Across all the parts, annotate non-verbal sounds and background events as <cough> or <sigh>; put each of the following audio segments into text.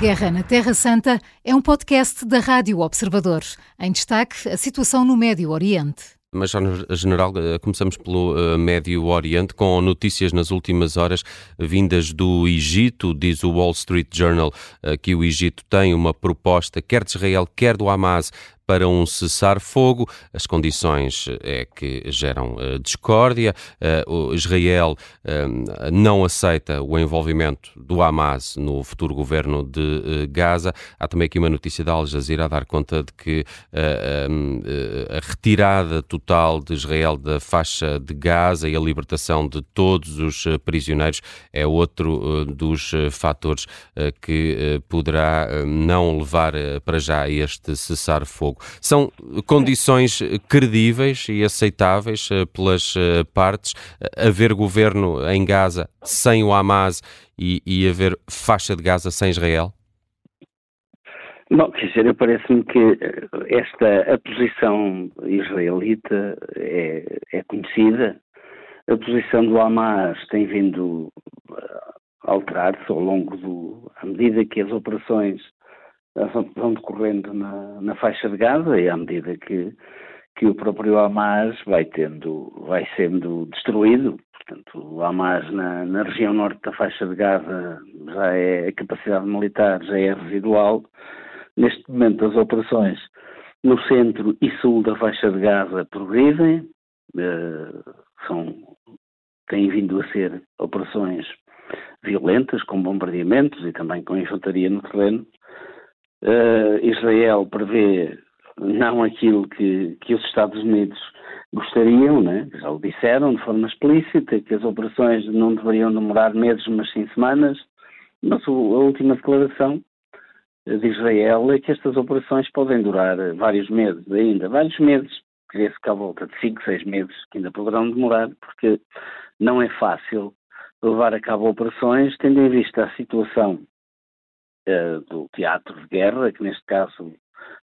Guerra na Terra Santa é um podcast da Rádio Observador. Em destaque, a situação no Médio Oriente. Mas, General, eh, começamos pelo uh, Médio Oriente, com notícias nas últimas horas vindas do Egito. Diz o Wall Street Journal uh, que o Egito tem uma proposta, quer de Israel, quer do Hamas, para um cessar-fogo. As condições é que geram uh, discórdia. Uh, Israel uh, não aceita o envolvimento do Hamas no futuro governo de Gaza. Há também aqui uma notícia da Al Jazeera a dar conta de que a retirada total de Israel da faixa de Gaza e a libertação de todos os prisioneiros é outro dos fatores que poderá não levar para já este cessar-fogo. São condições credíveis e aceitáveis eh, pelas eh, partes haver governo em Gaza sem o Hamas e, e haver faixa de Gaza sem Israel? Bom, quer dizer, parece-me que eh, esta a posição israelita é, é, conhecida. A posição do Hamas tem vindo a alterar-se ao longo do. à medida que as operações vão decorrendo na, na faixa de Gaza e à medida que, que o próprio Hamas vai tendo, vai sendo destruído. Portanto, o Hamas na, na região norte da faixa de Gaza já é, a capacidade militar já é residual. Neste momento as operações no centro e sul da faixa de Gaza progridem, uh, são, têm vindo a ser operações violentas, com bombardeamentos e também com infantaria no terreno, uh, Israel prevê não aquilo que, que os Estados Unidos gostariam, né? já o disseram de forma explícita, que as operações não deveriam demorar meses, mas sim semanas, mas a última declaração de Israel é que estas operações podem durar vários meses ainda, vários meses, creio que à volta de 5, 6 meses, que ainda poderão demorar, porque não é fácil levar a cabo operações, tendo em vista a situação uh, do teatro de guerra, que neste caso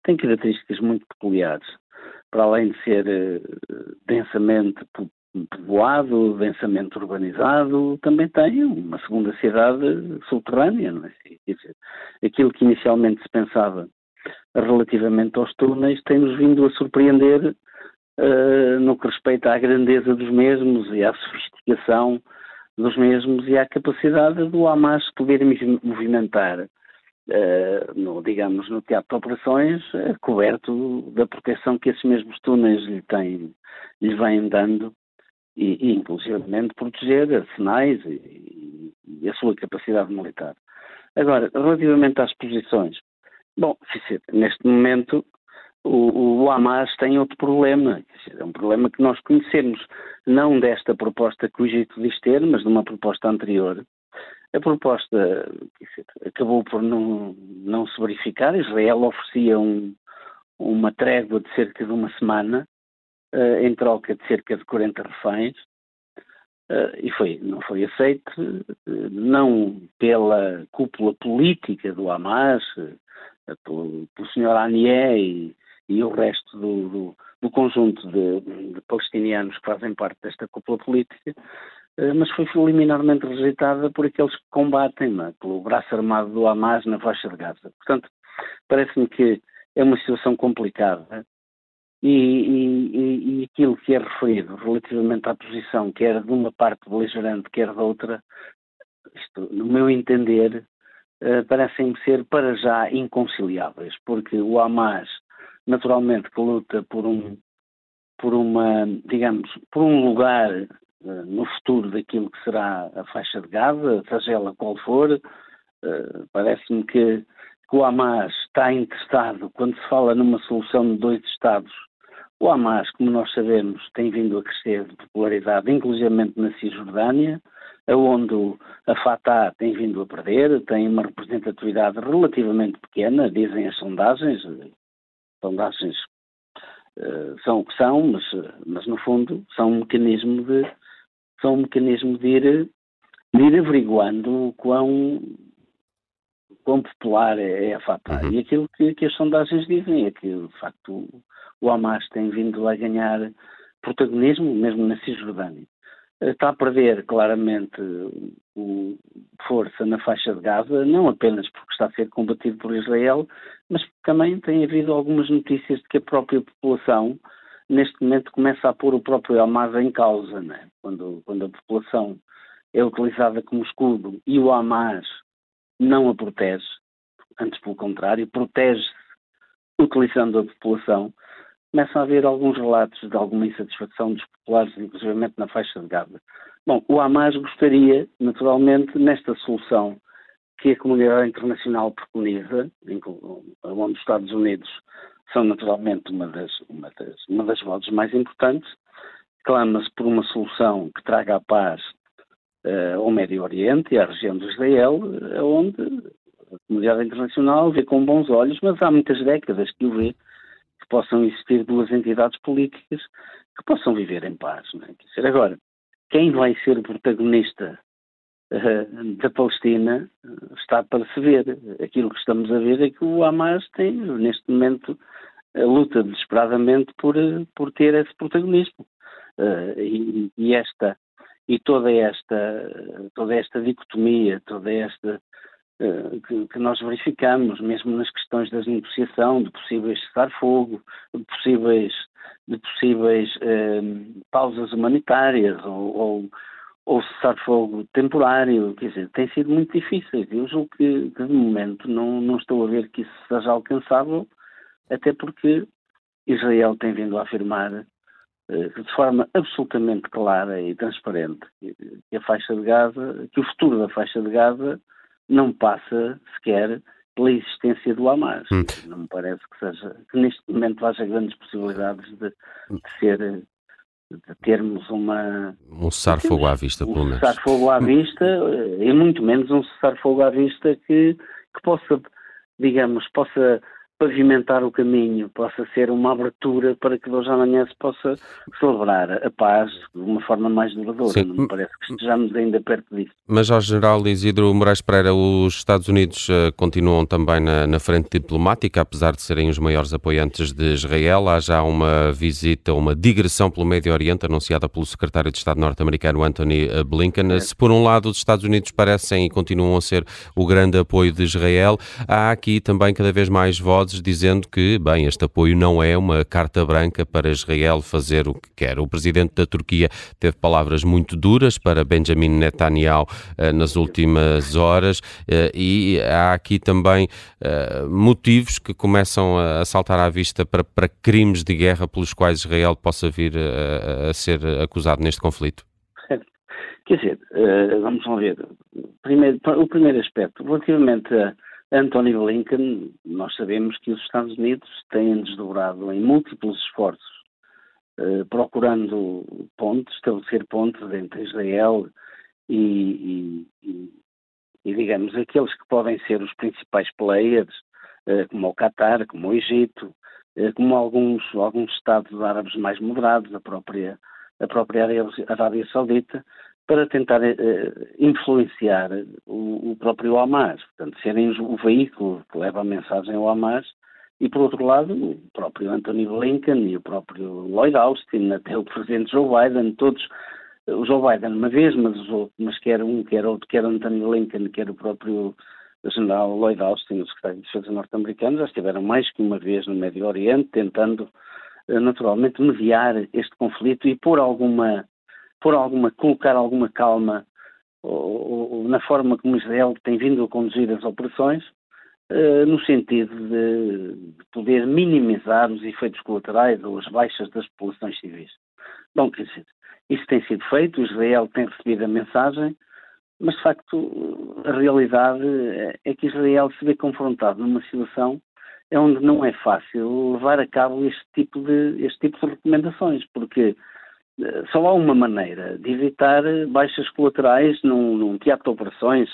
tem características muito peculiares. Para além de ser uh, densamente povoado, densamente urbanizado, também tem uma segunda cidade subterrânea. É? aquilo que inicialmente se pensava relativamente aos túneis tem-nos vindo a surpreender uh, no que respeita à grandeza dos mesmos e à sofisticação dos mesmos e à capacidade do Hamas poder movimentar Uh, no, digamos, no teatro de operações, uh, coberto da proteção que esses mesmos túneis lhe, têm, lhe vêm dando e, e inclusivamente proteger arsenais e, e, a sua capacidade militar. Agora, relativamente às posições, bom, neste momento o, o Hamas tem outro problema, é um problema que nós conhecemos, não desta proposta que o Egito diz ter, mas de uma proposta anterior, a proposta acabou por não, não se verificar. Israel oferecia um, uma trégua de cerca de uma semana, uh, em troca de cerca de 40 reféns, uh, e foi, não foi aceito, uh, não pela cúpula política do Hamas, pelo, pelo Sr. Anié e, e, o resto do, do, do conjunto de, de palestinianos que fazem parte desta cúpula política, mas foi liminarmente rejeitada por aqueles que combatem, é? pelo braço armado do Hamas na faixa de Gaza. Portanto, parece-me que é uma situação complicada e, e, e, aquilo que é referido relativamente à posição, quer de uma parte beligerante, quer da outra, isto, no meu entender, uh, parecem ser para já inconciliáveis, porque o Hamas, naturalmente, que luta por um por uma, digamos, por um lugar eh, no futuro daquilo que será a faixa de Gaza, seja ela qual for. Eh, parece-me que, o Hamas está interessado, quando se fala numa solução de dois Estados, o Hamas, como nós sabemos, tem vindo a crescer de popularidade, inclusive na Cisjordânia, onde a Fatah tem vindo a perder, tem uma representatividade relativamente pequena, dizem as sondagens, sondagens uh, são o que são, mas, mas no fundo são um mecanismo de, são um mecanismo de ir, de ir averiguando quão, quão popular é, é a Fatah. Uhum. E aquilo que, que, as sondagens dizem é que, de facto, o Hamas tem vindo a ganhar protagonismo, mesmo na Cisjordânia. está a perder claramente o, força na faixa de Gaza, não apenas porque está a ser combatido por Israel, mas também tem havido algumas notícias de que a própria população neste momento começa a pôr o próprio Hamas em causa, né? quando, quando a população é utilizada como escudo e o Hamas não a protege, antes pelo contrário, protege-se utilizando a população, começam a haver alguns relatos de alguma insatisfação dos populares, inclusive na faixa de Gaza. Bom, o Hamas gostaria, naturalmente, nesta solução que a comunidade internacional preconiza, onde os Estados Unidos são naturalmente uma das, uma das, uma das vozes mais importantes, clama-se por uma solução que traga a paz uh, ao Médio Oriente e à região de Israel, onde a comunidade internacional vê com bons olhos, mas há muitas décadas que o vê, que possam existir duas entidades políticas que possam viver em paz. Não é? Agora, quem vai ser o protagonista da Palestina uh, está para se ver. Aquilo que estamos a ver é que o Hamas tem, neste momento, luta desesperadamente por, por ter esse protagonismo. E, e, esta e toda esta toda esta dicotomia, toda esta que, que, nós verificamos, mesmo nas questões da negociação, de possíveis cessar-fogo, de possíveis de possíveis pausas humanitárias ou, ou, ou cessar-fogo temporário, quer dizer, tem sido muito difícil. Eu julgo que, de momento não, não estou a ver que isso seja alcançável, até porque Israel tem vindo a afirmar eh, de forma absolutamente clara e transparente que a faixa de Gaza, que o futuro da faixa de Gaza não passa sequer pela existência do Hamas. Hum. Não me parece que seja que neste momento haja grandes possibilidades de, de ser de termos uma um cessar-fogo à vista, um pelo menos. Um cessar-fogo à vista e muito menos um cessar-fogo à vista que, que possa, digamos, possa pavimentar o caminho, possa ser uma abertura para que hoje amanhã se possa celebrar a paz de uma forma mais duradoura. Sim. Não me parece que estejamos ainda perto disso. Mas, ao General Isidro Moraes Pereira, os Estados Unidos uh, continuam também na, na, frente diplomática, apesar de serem os maiores apoiantes de Israel. Há já uma visita, uma digressão pelo Médio Oriente anunciada pelo secretário de Estado norte-americano Anthony eh, Blinken. É. Se, por um lado, os Estados Unidos parecem e continuam a ser o grande apoio de Israel, há aqui também cada vez mais vozes dizendo que, bem, este apoio não é uma carta branca para Israel fazer o que quer. O presidente da Turquia teve palavras muito duras para Benjamin Netanyahu eh, nas últimas horas eh, e há aqui também eh, motivos que começam a saltar à vista para, para crimes de guerra pelos quais Israel possa vir a, a ser acusado neste conflito. Quer dizer, vamos ver. Primeiro, o primeiro aspecto, relativamente a Anthony Blinken, nós sabemos que os Estados Unidos têm desdobrado em múltiplos esforços, eh, procurando pontes, estabelecer pontes entre Israel e, e, e, digamos, aqueles que podem ser os principais players, eh, como o Qatar, como o Egito, eh, como alguns, alguns Estados árabes mais moderados, a própria, a própria Arábia Saudita, para tentar uh, influenciar o, o, próprio Hamas, portanto, serem o veículo que leva a mensagem ao Hamas, e por outro lado, o próprio Anthony Blinken e o próprio Lloyd Austin, até o presidente Joe Biden, todos, o Joe Biden uma vez, mas os outros, mas quer um, quer outro, quer Anthony Blinken, quer o próprio general Lloyd Austin, o secretário de Defesa norte-americano, já estiveram mais que uma vez no Médio Oriente, tentando uh, naturalmente mediar este conflito e pôr alguma pôr alguma, colocar alguma calma ou, ou, na forma como Israel tem vindo a conduzir as operações, uh, no sentido de, de, poder minimizar os efeitos colaterais ou as baixas das populações civis. Bom, quer dizer, isso tem sido feito, Israel tem recebido a mensagem, mas de facto a realidade é que Israel se vê confrontado numa situação onde não é fácil levar a cabo este tipo de, este tipo de recomendações, porque só há uma maneira de evitar baixas colaterais num, num teatro de operações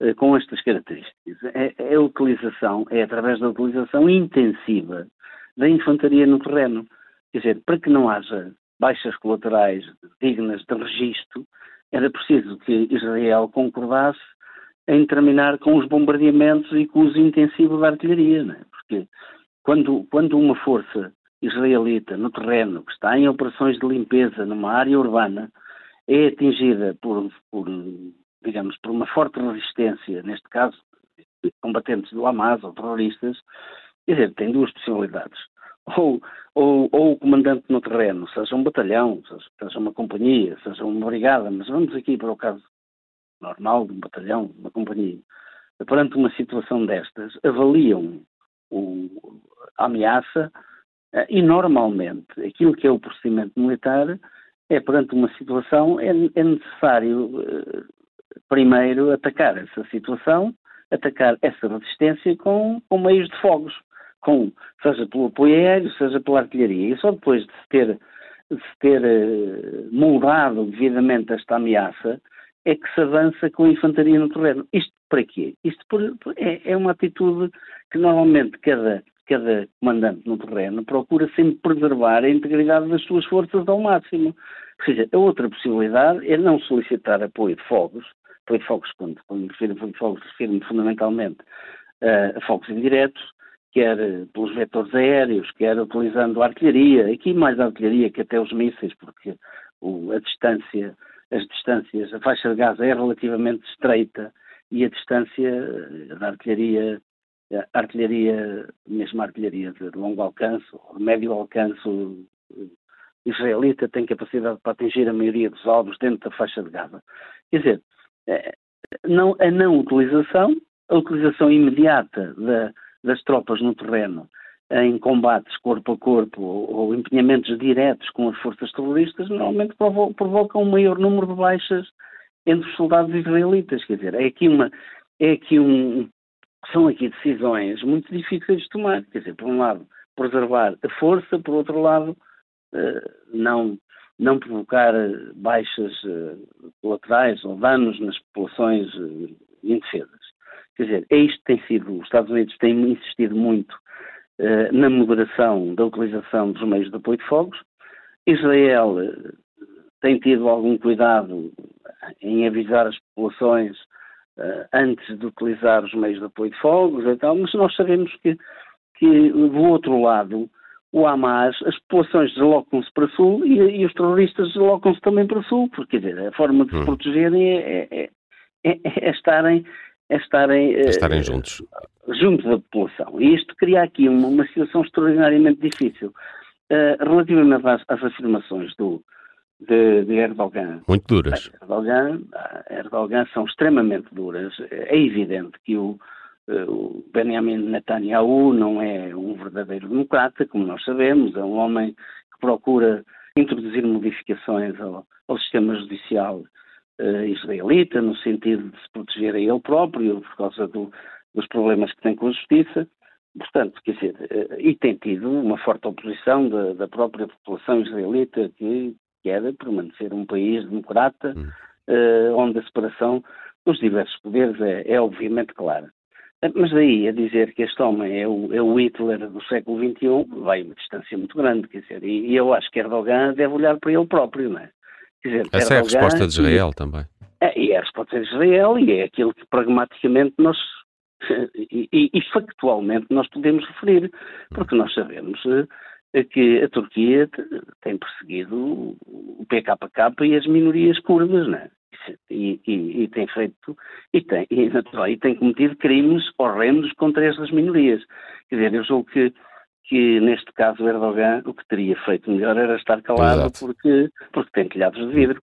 eh, com estas características. É, é, a utilização, é através da utilização intensiva da infantaria no terreno. Quer dizer, para que não haja baixas colaterais dignas de registro, era preciso que Israel concordasse em terminar com os bombardeamentos e com o uso intensivo da artilharia, é? porque quando, quando uma força israelita no terreno, que está em operações de limpeza numa área urbana, é atingida por, por, digamos, por uma forte resistência, neste caso, combatentes do Hamas ou terroristas, quer dizer, tem duas possibilidades. Ou, ou, ou, o comandante no terreno, seja um batalhão, seja, uma companhia, seja uma brigada, mas vamos aqui para o caso normal de um batalhão, uma companhia, perante uma situação destas, avaliam o, a ameaça e normalmente aquilo que é o procedimento militar é perante uma situação é, é necessário eh, primeiro atacar essa situação, atacar essa resistência com, com meios de fogos, com, seja pelo apoio aéreo, seja pela artilharia. E só depois de se ter, de se ter uh, moldado devidamente esta ameaça é que se avança com a infantaria no terreno. Isto para quê? Isto por, é, é uma atitude que normalmente cada, cada comandante no terreno procura sempre preservar a integridade das suas forças ao máximo. Ou seja, a outra possibilidade é não solicitar apoio de fogos, apoio de fogos, quando, quando me refiro a apoio de fogos, refiro-me fundamentalmente uh, a fogos indiretos, quer pelos vetores aéreos, quer utilizando a artilharia, aqui mais a artilharia que até os mísseis, porque o, a distância, as distâncias, a faixa de gás é relativamente estreita e a distância eh, da artilharia, artilharia, mesmo artilharia de longo alcance, ou de médio alcance eh, israelita tem capacidade para atingir a maioria dos alvos dentro da faixa de Gaza. Quer dizer, eh, não, a não utilização, a utilização imediata da, das tropas no terreno em combates corpo a corpo ou, empenhamentos diretos com as forças terroristas, normalmente provocam um maior número de baixas entre os soldados israelitas. Quer dizer, é aqui uma. É aqui um, são aqui decisões muito difíceis de tomar. Quer dizer, por um lado, preservar a força, por outro lado, uh, não, não provocar baixas uh, colaterais ou danos nas populações indefesas. Quer dizer, é isto que tem sido, os Estados Unidos têm insistido muito na moderação da utilização dos meios de apoio de fogos. Israel tem tido algum cuidado em avisar as populações antes de utilizar os meios de apoio de fogos e tal, mas nós sabemos que, que do outro lado, o Hamas, as populações deslocam-se para sul e, e, os terroristas deslocam-se também para sul, porque quer dizer, a forma de se hum. protegerem é, é, é, é estarem é estarem, é estarem uh, juntos. juntos da população. E isto cria aqui uma, uma situação extraordinariamente difícil. Uh, relativamente às, às, afirmações do, de, de, Erdogan. Muito duras. Erdogan, Erdogan são extremamente duras. É evidente que o, o Benjamin Netanyahu não é um verdadeiro democrata, como nós sabemos, é um homem que procura introduzir modificações ao, ao sistema judicial uh, israelita, no sentido de se proteger a ele próprio, por causa do, dos problemas que tem com a justiça. Portanto, quer dizer, uh, e tem tido uma forte oposição da, da própria população israelita que quer permanecer um país democrata, uh, onde a separação dos diversos poderes é, é obviamente clara. Mas daí a dizer que este homem é o, é o Hitler do século XXI, vai uma distância muito grande, quer dizer, e, e eu acho que Erdogan deve olhar para ele próprio, não é? Dizer, Essa é a resposta de Israel e, também. É, e é a resposta de Israel e é aquilo que pragmaticamente nós <laughs> e, e, e, factualmente nós podemos referir, porque nós sabemos eh, que a Turquia tem perseguido o PKK e as minorias curdas, né? E, e, e, tem feito e tem, e, e tem cometido crimes horrendos contra essas minorias. Quer dizer, eu julgo que que neste caso Erdogan o que teria feito melhor era estar calado porque, porque tem telhados de vidro.